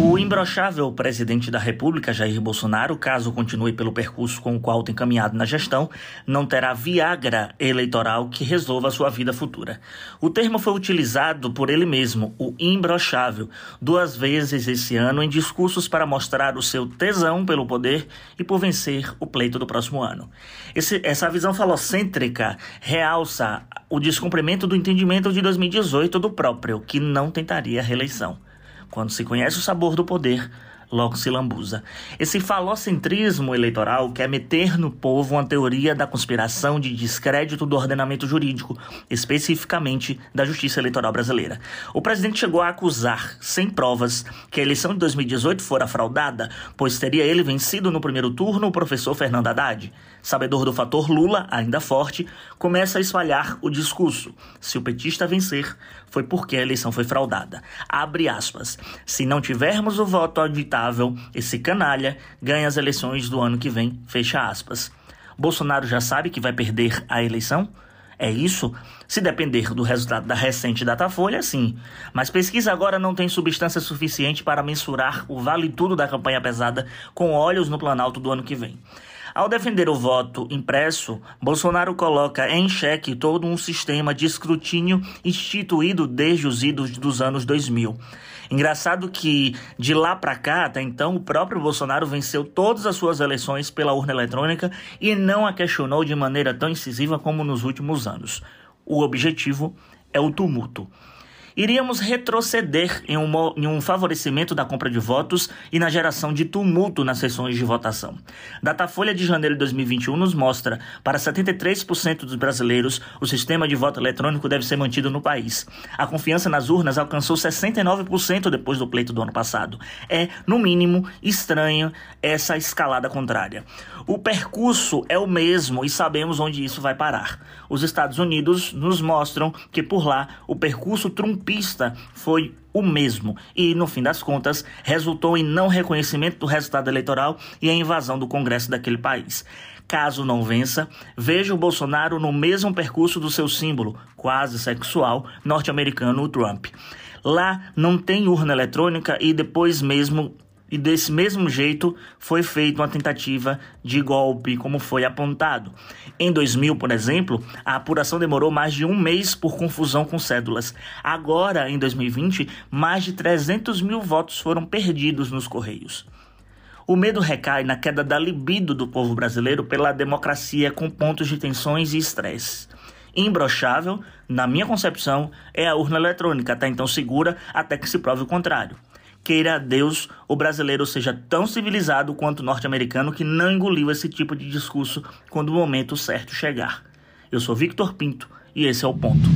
O imbrochável presidente da República, Jair Bolsonaro, caso continue pelo percurso com o qual tem caminhado na gestão, não terá Viagra eleitoral que resolva sua vida futura. O termo foi utilizado por ele mesmo, o imbrochável, duas vezes esse ano em discursos para mostrar o seu tesão pelo poder e por vencer o pleito do próximo ano. Esse, essa visão falocêntrica realça o descumprimento do entendimento de 2018 do próprio, que não tentaria reeleição. Quando se conhece o sabor do poder, logo se lambuza. Esse falocentrismo eleitoral quer meter no povo uma teoria da conspiração de descrédito do ordenamento jurídico, especificamente da justiça eleitoral brasileira. O presidente chegou a acusar, sem provas, que a eleição de 2018 fora fraudada, pois teria ele vencido no primeiro turno o professor Fernando Haddad. Sabedor do fator Lula, ainda forte, começa a espalhar o discurso. Se o petista vencer, foi porque a eleição foi fraudada. Abre aspas. Se não tivermos o voto auditável, esse canalha ganha as eleições do ano que vem. Fecha aspas. Bolsonaro já sabe que vai perder a eleição? É isso? Se depender do resultado da recente Datafolha, sim. Mas pesquisa agora não tem substância suficiente para mensurar o vale tudo da campanha pesada com olhos no Planalto do ano que vem. Ao defender o voto impresso, Bolsonaro coloca em xeque todo um sistema de escrutínio instituído desde os idos dos anos 2000. Engraçado que de lá para cá, até então, o próprio Bolsonaro venceu todas as suas eleições pela urna eletrônica e não a questionou de maneira tão incisiva como nos últimos anos. O objetivo é o tumulto iríamos retroceder em um, em um favorecimento da compra de votos e na geração de tumulto nas sessões de votação. Datafolha de janeiro de 2021 nos mostra, para 73% dos brasileiros, o sistema de voto eletrônico deve ser mantido no país. A confiança nas urnas alcançou 69% depois do pleito do ano passado. É, no mínimo, estranho essa escalada contrária. O percurso é o mesmo e sabemos onde isso vai parar. Os Estados Unidos nos mostram que por lá o percurso trumpista pista foi o mesmo e, no fim das contas, resultou em não reconhecimento do resultado eleitoral e a invasão do Congresso daquele país. Caso não vença, veja o Bolsonaro no mesmo percurso do seu símbolo, quase sexual, norte-americano, o Trump. Lá não tem urna eletrônica e depois mesmo e desse mesmo jeito foi feita uma tentativa de golpe, como foi apontado. Em 2000, por exemplo, a apuração demorou mais de um mês por confusão com cédulas. Agora, em 2020, mais de 300 mil votos foram perdidos nos Correios. O medo recai na queda da libido do povo brasileiro pela democracia com pontos de tensões e estresse. Imbrochável, na minha concepção, é a urna eletrônica, até então segura, até que se prove o contrário. Queira Deus o brasileiro seja tão civilizado quanto o norte-americano que não engoliu esse tipo de discurso quando o momento certo chegar. Eu sou Victor Pinto e esse é o ponto.